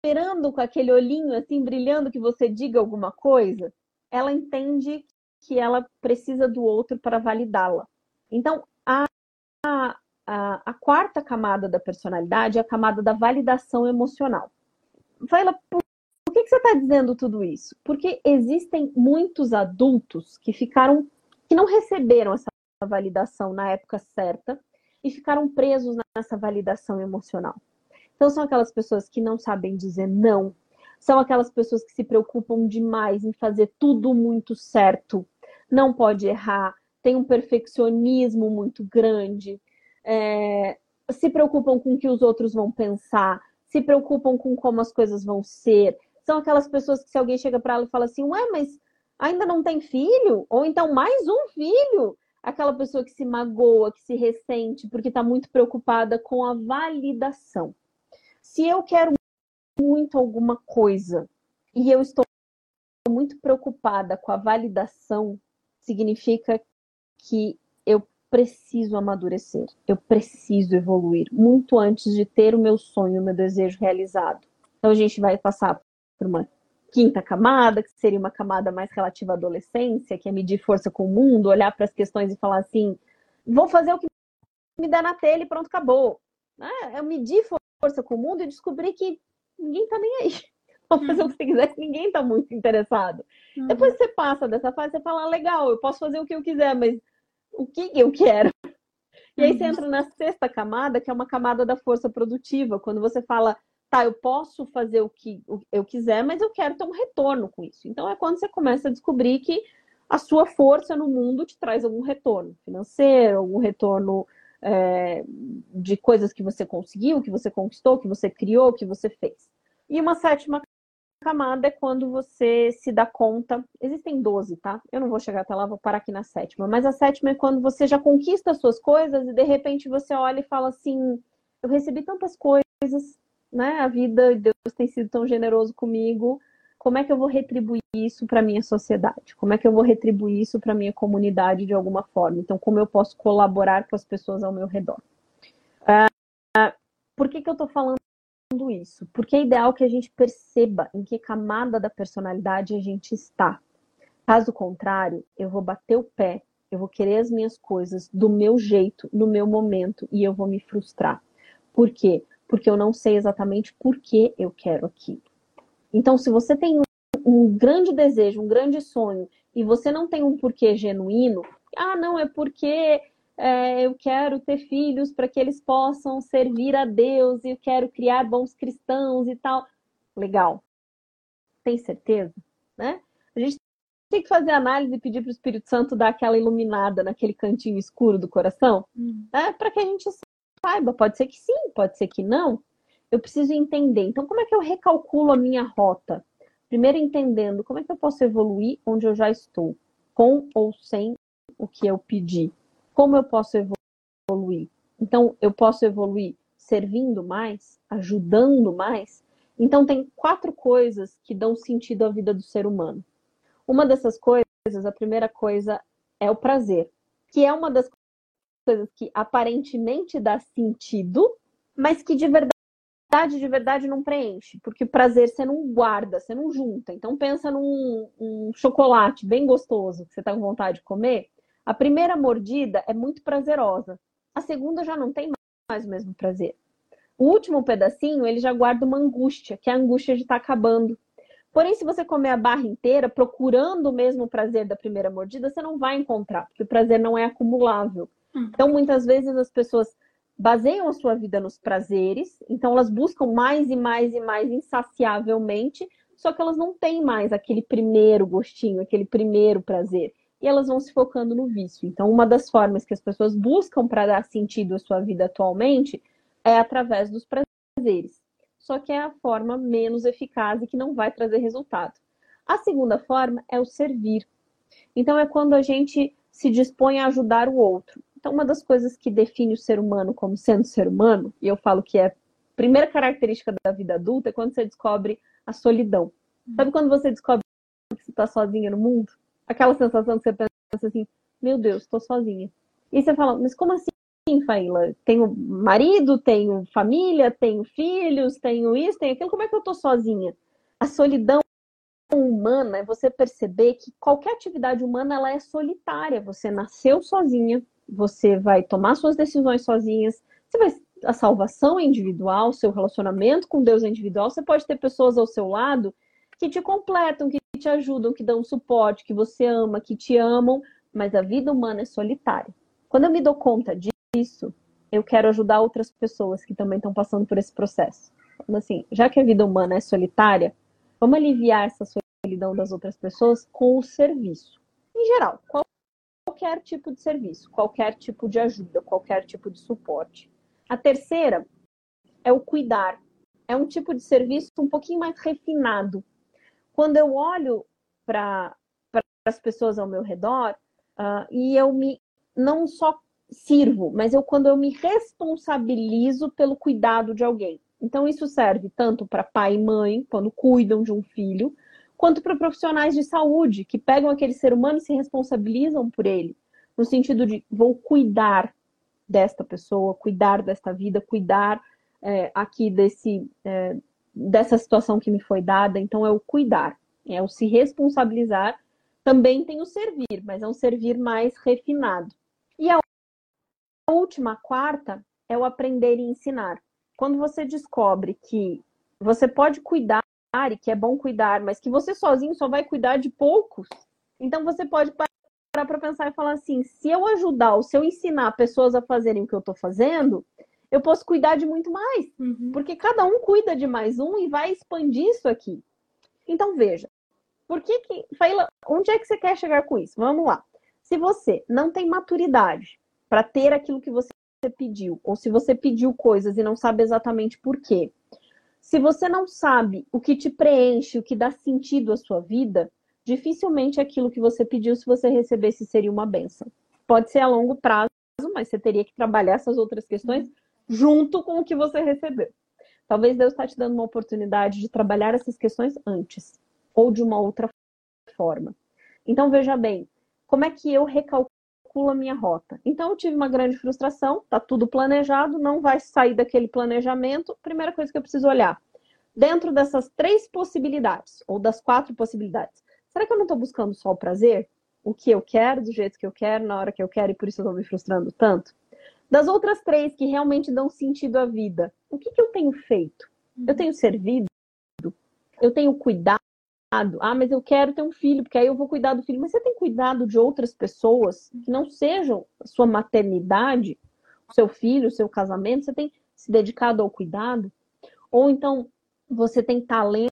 esperando com aquele olhinho assim brilhando que você diga alguma coisa. Ela entende que ela precisa do outro para validá-la. Então, a, a, a, a, quarta camada da personalidade é a camada da validação emocional. Fala, por por que, que você está dizendo tudo isso? Porque existem muitos adultos que ficaram, que não receberam essa validação na época certa e ficaram presos nessa validação emocional. Então são aquelas pessoas que não sabem dizer não, são aquelas pessoas que se preocupam demais em fazer tudo muito certo, não pode errar, tem um perfeccionismo muito grande, é, se preocupam com o que os outros vão pensar, se preocupam com como as coisas vão ser, são aquelas pessoas que se alguém chega para ela e fala assim, ué, mas ainda não tem filho? Ou então mais um filho? Aquela pessoa que se magoa, que se ressente, porque está muito preocupada com a validação. Se eu quero muito alguma coisa e eu estou muito preocupada com a validação, significa que preciso amadurecer, eu preciso evoluir muito antes de ter o meu sonho, o meu desejo realizado. Então a gente vai passar por uma quinta camada, que seria uma camada mais relativa à adolescência, que é medir força com o mundo, olhar para as questões e falar assim: vou fazer o que me der na telha e pronto, acabou. É, eu medir força com o mundo e descobri que ninguém está nem aí. Pode fazer o que você quiser, ninguém está muito interessado. Uhum. Depois você passa dessa fase, você fala: legal, eu posso fazer o que eu quiser, mas o que eu quero? E aí você uhum. entra na sexta camada, que é uma camada da força produtiva, quando você fala tá, eu posso fazer o que eu quiser, mas eu quero ter um retorno com isso. Então é quando você começa a descobrir que a sua força no mundo te traz algum retorno financeiro, algum retorno é, de coisas que você conseguiu, que você conquistou, que você criou, que você fez. E uma sétima camada é quando você se dá conta. Existem 12, tá? Eu não vou chegar até lá, vou parar aqui na sétima. Mas a sétima é quando você já conquista as suas coisas e de repente você olha e fala assim: eu recebi tantas coisas, né? A vida, Deus tem sido tão generoso comigo, como é que eu vou retribuir isso para minha sociedade? Como é que eu vou retribuir isso para minha comunidade de alguma forma? Então, como eu posso colaborar com as pessoas ao meu redor? Uh, por que, que eu estou falando isso? Porque é ideal que a gente perceba em que camada da personalidade a gente está. Caso contrário, eu vou bater o pé, eu vou querer as minhas coisas do meu jeito, no meu momento, e eu vou me frustrar. Por quê? Porque eu não sei exatamente por que eu quero aquilo. Então, se você tem um, um grande desejo, um grande sonho, e você não tem um porquê genuíno, ah, não, é porque é, eu quero ter filhos para que eles possam servir a Deus, e eu quero criar bons cristãos e tal. Legal. Tem certeza? Né? A gente tem que fazer análise e pedir para o Espírito Santo dar aquela iluminada naquele cantinho escuro do coração, hum. né? para que a gente saiba. Pode ser que sim, pode ser que não eu preciso entender. Então, como é que eu recalculo a minha rota? Primeiro, entendendo como é que eu posso evoluir onde eu já estou, com ou sem o que eu pedi. Como eu posso evoluir? Então, eu posso evoluir servindo mais, ajudando mais. Então, tem quatro coisas que dão sentido à vida do ser humano. Uma dessas coisas, a primeira coisa é o prazer, que é uma das coisas que aparentemente dá sentido, mas que de verdade de verdade não preenche, porque prazer você não guarda, você não junta. Então pensa num um chocolate bem gostoso que você está com vontade de comer. A primeira mordida é muito prazerosa. A segunda já não tem mais o mesmo prazer. O último pedacinho, ele já guarda uma angústia, que é a angústia de estar tá acabando. Porém, se você comer a barra inteira, procurando o mesmo prazer da primeira mordida, você não vai encontrar, porque o prazer não é acumulável. Hum. Então, muitas vezes as pessoas baseiam a sua vida nos prazeres, então elas buscam mais e mais e mais insaciavelmente, só que elas não têm mais aquele primeiro gostinho, aquele primeiro prazer. E elas vão se focando no vício. Então, uma das formas que as pessoas buscam para dar sentido à sua vida atualmente é através dos prazeres. Só que é a forma menos eficaz e que não vai trazer resultado. A segunda forma é o servir. Então, é quando a gente se dispõe a ajudar o outro. Então, uma das coisas que define o ser humano como sendo ser humano, e eu falo que é a primeira característica da vida adulta, é quando você descobre a solidão. Sabe quando você descobre que você está sozinha no mundo? Aquela sensação que você pensa assim, meu Deus, estou sozinha. E você fala, mas como assim, Faíla? Tenho marido, tenho família, tenho filhos, tenho isso, tenho aquilo, como é que eu estou sozinha? A solidão humana é você perceber que qualquer atividade humana ela é solitária. Você nasceu sozinha, você vai tomar suas decisões sozinhas, você vai a salvação é individual, seu relacionamento com Deus é individual, você pode ter pessoas ao seu lado que te completam, que te ajudam, que dão suporte, que você ama, que te amam, mas a vida humana é solitária. Quando eu me dou conta disso, eu quero ajudar outras pessoas que também estão passando por esse processo. Então, assim, já que a vida humana é solitária, vamos aliviar essa solidão das outras pessoas com o serviço. Em geral, qual qualquer tipo de serviço, qualquer tipo de ajuda, qualquer tipo de suporte. A terceira é o cuidar. É um tipo de serviço um pouquinho mais refinado. Quando eu olho para as pessoas ao meu redor uh, e eu me não só sirvo, mas eu quando eu me responsabilizo pelo cuidado de alguém. Então isso serve tanto para pai e mãe quando cuidam de um filho, quanto para profissionais de saúde que pegam aquele ser humano e se responsabilizam por ele, no sentido de vou cuidar desta pessoa, cuidar desta vida, cuidar é, aqui desse é, dessa situação que me foi dada. Então é o cuidar, é o se responsabilizar. Também tem o servir, mas é um servir mais refinado. E a última, a quarta, é o aprender e ensinar. Quando você descobre que você pode cuidar e que é bom cuidar, mas que você sozinho só vai cuidar de poucos. Então você pode parar para pensar e falar assim: se eu ajudar ou se eu ensinar pessoas a fazerem o que eu estou fazendo, eu posso cuidar de muito mais. Uhum. Porque cada um cuida de mais um e vai expandir isso aqui. Então veja, por que que. Faila, onde é que você quer chegar com isso? Vamos lá. Se você não tem maturidade para ter aquilo que você pediu, ou se você pediu coisas e não sabe exatamente por quê, se você não sabe o que te preenche, o que dá sentido à sua vida, dificilmente aquilo que você pediu, se você recebesse, seria uma benção. Pode ser a longo prazo, mas você teria que trabalhar essas outras questões junto com o que você recebeu. Talvez Deus está te dando uma oportunidade de trabalhar essas questões antes. ou de uma outra forma. Então, veja bem, como é que eu recalculo a minha rota? Então, eu tive uma grande frustração, tá tudo planejado, não vai sair daquele planejamento. Primeira coisa que eu preciso olhar, dentro dessas três possibilidades, ou das quatro possibilidades, será que eu não estou buscando só o prazer? O que eu quero, do jeito que eu quero, na hora que eu quero, e por isso eu estou me frustrando tanto? Das outras três que realmente dão sentido à vida, o que, que eu tenho feito? Eu tenho servido? Eu tenho cuidado? Ah, mas eu quero ter um filho, porque aí eu vou cuidar do filho. Mas você tem cuidado de outras pessoas que não sejam sua maternidade, seu filho, seu casamento? Você tem se dedicado ao cuidado? Ou então você tem talento,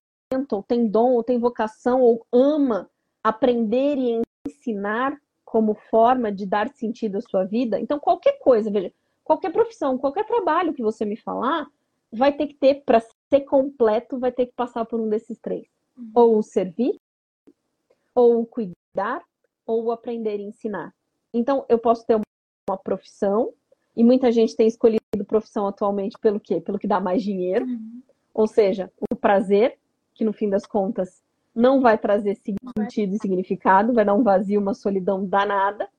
ou tem dom, ou tem vocação, ou ama aprender e ensinar como forma de dar sentido à sua vida? Então, qualquer coisa, veja, qualquer profissão, qualquer trabalho que você me falar, vai ter que ter, para ser completo, vai ter que passar por um desses três. Uhum. Ou servir, ou cuidar, ou aprender e ensinar. Então, eu posso ter uma profissão, e muita gente tem escolhido profissão atualmente pelo quê? Pelo que dá mais dinheiro. Uhum. Ou seja, o prazer, que no fim das contas não vai trazer sentido e significado, vai dar um vazio, uma solidão danada.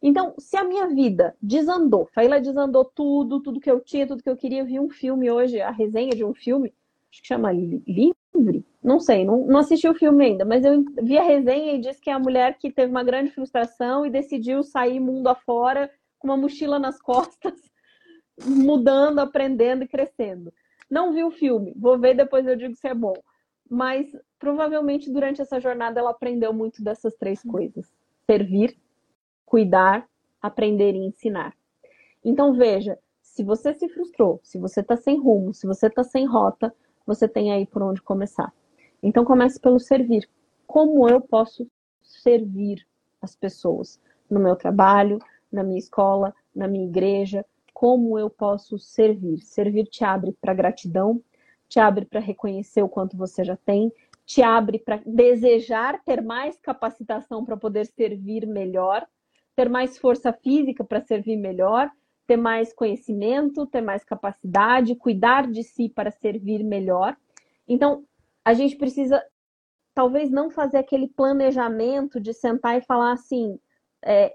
Então, se a minha vida desandou, Faíla desandou tudo, tudo que eu tinha, tudo que eu queria, eu vi um filme hoje, a resenha de um filme, acho que chama Livre, não sei, não, não assisti o filme ainda, mas eu vi a resenha e disse que é a mulher que teve uma grande frustração e decidiu sair mundo afora com uma mochila nas costas, mudando, aprendendo e crescendo. Não vi o filme, vou ver depois eu digo se é bom. Mas provavelmente durante essa jornada ela aprendeu muito dessas três coisas: servir, cuidar, aprender e ensinar. Então veja, se você se frustrou, se você está sem rumo, se você está sem rota, você tem aí por onde começar. Então comece pelo servir. Como eu posso servir as pessoas no meu trabalho, na minha escola, na minha igreja? Como eu posso servir? Servir te abre para gratidão, te abre para reconhecer o quanto você já tem, te abre para desejar ter mais capacitação para poder servir melhor, ter mais força física para servir melhor, ter mais conhecimento, ter mais capacidade, cuidar de si para servir melhor. Então, a gente precisa talvez não fazer aquele planejamento de sentar e falar assim, é,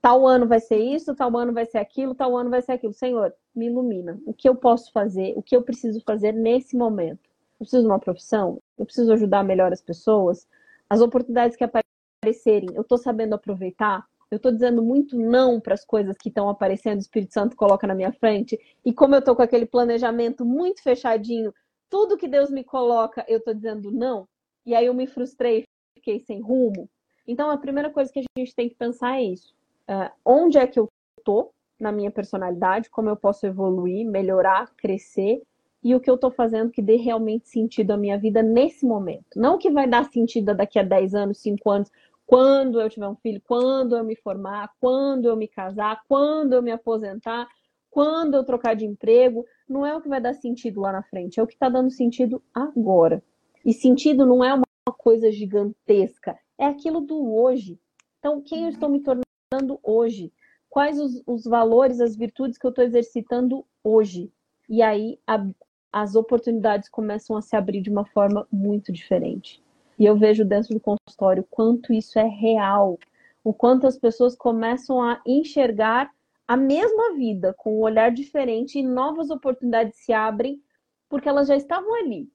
tal ano vai ser isso, tal ano vai ser aquilo, tal ano vai ser aquilo. Senhor, me ilumina. O que eu posso fazer? O que eu preciso fazer nesse momento? Eu preciso de uma profissão? Eu preciso ajudar melhor as pessoas? As oportunidades que aparecerem, eu estou sabendo aproveitar? eu estou dizendo muito não para as coisas que estão aparecendo, o Espírito Santo coloca na minha frente, e como eu estou com aquele planejamento muito fechadinho, tudo que Deus me coloca, eu estou dizendo não, e aí eu me frustrei, fiquei sem rumo. Então, a primeira coisa que a gente tem que pensar é isso. Uh, onde é que eu estou na minha personalidade, como eu posso evoluir, melhorar, crescer, e o que eu estou fazendo que dê realmente sentido à minha vida nesse momento. Não que vai dar sentido daqui a 10 anos, 5 anos, quando eu tiver um filho, quando eu me formar, quando eu me casar, quando eu me aposentar, quando eu trocar de emprego, não é o que vai dar sentido lá na frente, é o que está dando sentido agora. E sentido não é uma coisa gigantesca, é aquilo do hoje. Então, quem eu estou me tornando hoje? Quais os, os valores, as virtudes que eu estou exercitando hoje? E aí a, as oportunidades começam a se abrir de uma forma muito diferente. E eu vejo dentro do consultório quanto isso é real, o quanto as pessoas começam a enxergar a mesma vida com um olhar diferente e novas oportunidades se abrem porque elas já estavam ali,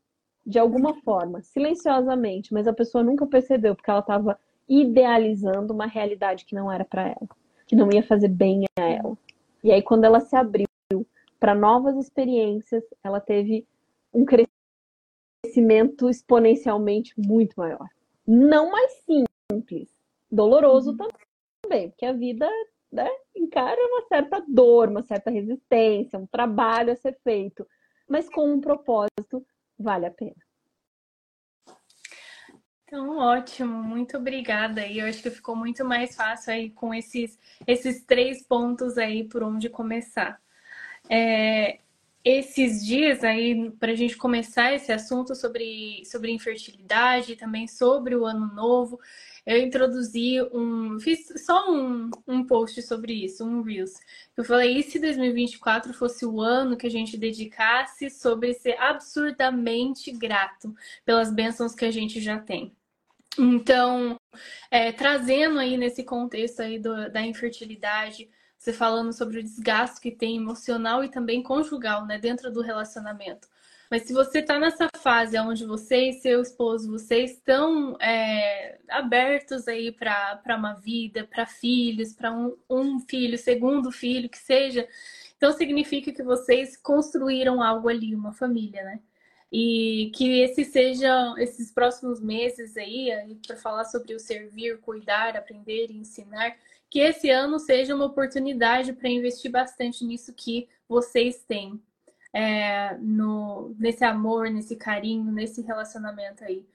de alguma forma, silenciosamente, mas a pessoa nunca percebeu porque ela estava idealizando uma realidade que não era para ela, que não ia fazer bem a ela. E aí quando ela se abriu para novas experiências, ela teve um crescimento crescimento exponencialmente muito maior. Não mais simples, doloroso uhum. também, porque a vida né, encara uma certa dor, uma certa resistência, um trabalho a ser feito, mas com um propósito, vale a pena.
Então, ótimo, muito obrigada. E eu acho que ficou muito mais fácil aí com esses, esses três pontos aí por onde começar. É, esses dias aí, para a gente começar esse assunto sobre, sobre infertilidade, também sobre o ano novo, eu introduzi um. Fiz só um, um post sobre isso, um Reels. Eu falei: e se 2024 fosse o ano que a gente dedicasse sobre ser absurdamente grato pelas bênçãos que a gente já tem? Então, é, trazendo aí nesse contexto aí do, da infertilidade, você falando sobre o desgaste que tem emocional e também conjugal, né, dentro do relacionamento. Mas se você está nessa fase onde você e seu esposo, vocês estão é, abertos aí para uma vida, para filhos, para um, um filho, segundo filho, que seja, então significa que vocês construíram algo ali, uma família, né? E que esses sejam esses próximos meses aí, para falar sobre o servir, cuidar, aprender e ensinar, que esse ano seja uma oportunidade para investir bastante nisso que vocês têm é, no, nesse amor, nesse carinho, nesse relacionamento aí.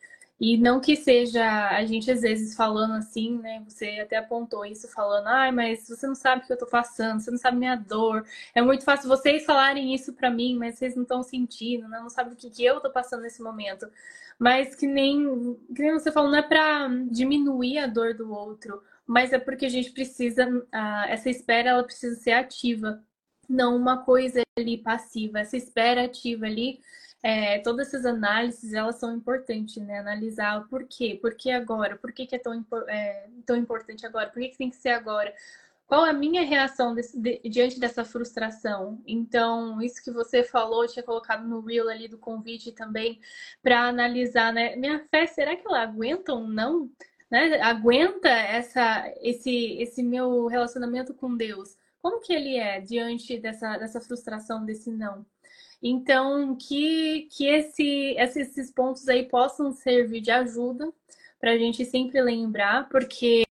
E não que seja a gente às vezes falando assim, né? Você até apontou isso falando, ai, mas você não sabe o que eu tô passando, você não sabe minha dor. É muito fácil vocês falarem isso para mim, mas vocês não estão sentindo, né? não sabem o que, que eu tô passando nesse momento. Mas que nem, que nem você falou, não é para diminuir a dor do outro, mas é porque a gente precisa, essa espera ela precisa ser ativa não uma coisa ali passiva, essa espera ativa ali, é, todas essas análises, elas são importantes, né? Analisar o porquê, por que agora, por que, que é, tão, é tão importante agora, por que, que tem que ser agora, qual a minha reação desse, de, diante dessa frustração? Então, isso que você falou, tinha colocado no reel ali do convite também, para analisar, né? Minha fé, será que ela aguenta ou não? Né? Aguenta essa, esse, esse meu relacionamento com Deus? como que ele é diante dessa, dessa frustração, desse não? Então, que, que esse, esses pontos aí possam servir de ajuda para a gente sempre lembrar, porque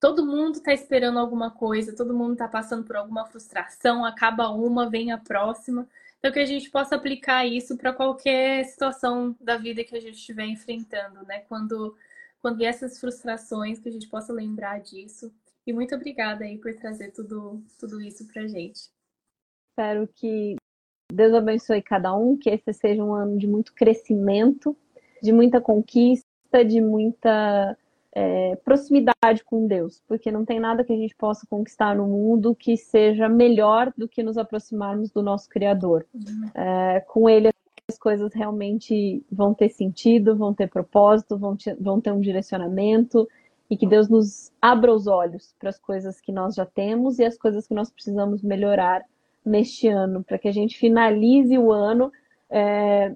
todo mundo está esperando alguma coisa, todo mundo está passando por alguma frustração, acaba uma, vem a próxima. Então, que a gente possa aplicar isso para qualquer situação da vida que a gente estiver enfrentando, né? Quando, quando vier essas frustrações, que a gente possa lembrar disso e muito obrigada aí por trazer tudo, tudo isso pra gente.
Espero que Deus abençoe cada um, que esse seja um ano de muito crescimento, de muita conquista, de muita é, proximidade com Deus, porque não tem nada que a gente possa conquistar no mundo que seja melhor do que nos aproximarmos do nosso Criador. Uhum. É, com Ele as coisas realmente vão ter sentido, vão ter propósito, vão vão ter um direcionamento, e que Deus nos abra os olhos para as coisas que nós já temos e as coisas que nós precisamos melhorar neste ano, para que a gente finalize o ano é,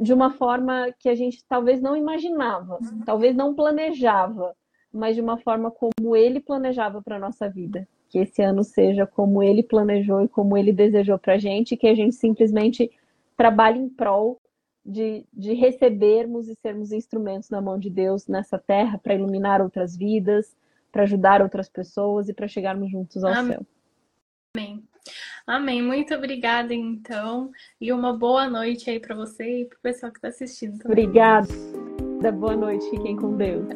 de uma forma que a gente talvez não imaginava, uhum. talvez não planejava, mas de uma forma como ele planejava para a nossa vida. Que esse ano seja como ele planejou e como ele desejou para a gente, que a gente simplesmente trabalhe em prol de, de recebermos e sermos instrumentos na mão de Deus nessa terra para iluminar outras vidas, para ajudar outras pessoas e para chegarmos juntos ao
Amém.
céu.
Amém. Amém. Muito obrigada, então. E uma boa noite aí para você e para o pessoal que está assistindo.
Também. Obrigada. Boa noite. Fiquem com Deus.